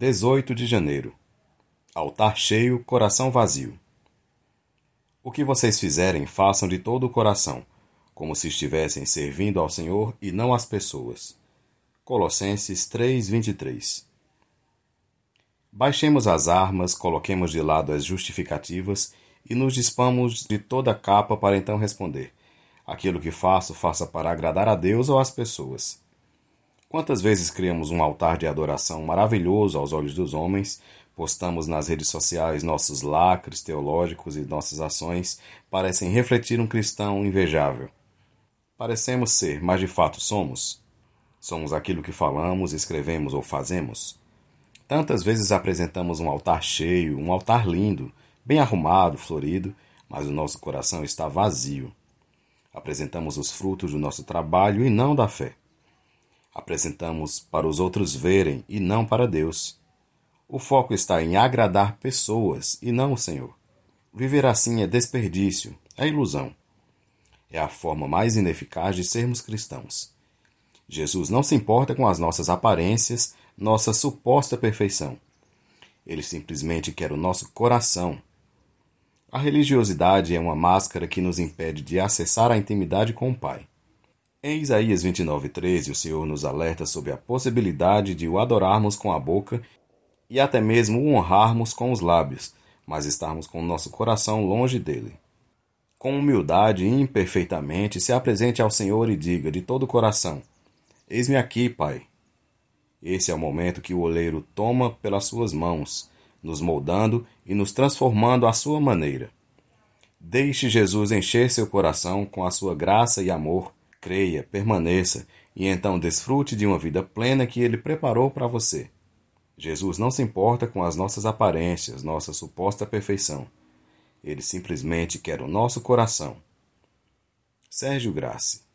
18 de janeiro. Altar cheio, coração vazio. O que vocês fizerem, façam de todo o coração, como se estivessem servindo ao Senhor e não às pessoas. Colossenses 3:23. Baixemos as armas, coloquemos de lado as justificativas e nos dispamos de toda a capa para então responder: Aquilo que faço, faça para agradar a Deus ou às pessoas. Quantas vezes criamos um altar de adoração maravilhoso aos olhos dos homens, postamos nas redes sociais nossos lacres teológicos e nossas ações parecem refletir um cristão invejável. Parecemos ser, mas de fato somos? Somos aquilo que falamos, escrevemos ou fazemos? Tantas vezes apresentamos um altar cheio, um altar lindo, bem arrumado, florido, mas o nosso coração está vazio. Apresentamos os frutos do nosso trabalho e não da fé. Apresentamos para os outros verem e não para Deus. O foco está em agradar pessoas e não o Senhor. Viver assim é desperdício, é ilusão. É a forma mais ineficaz de sermos cristãos. Jesus não se importa com as nossas aparências, nossa suposta perfeição. Ele simplesmente quer o nosso coração. A religiosidade é uma máscara que nos impede de acessar a intimidade com o Pai. Em Isaías 29:13, o Senhor nos alerta sobre a possibilidade de o adorarmos com a boca e até mesmo o honrarmos com os lábios, mas estarmos com o nosso coração longe dele. Com humildade e imperfeitamente, se apresente ao Senhor e diga de todo o coração: Eis-me aqui, Pai. Esse é o momento que o oleiro toma pelas suas mãos, nos moldando e nos transformando à sua maneira. Deixe Jesus encher seu coração com a sua graça e amor creia, permaneça e então desfrute de uma vida plena que Ele preparou para você. Jesus não se importa com as nossas aparências, nossa suposta perfeição. Ele simplesmente quer o nosso coração. Sérgio Grace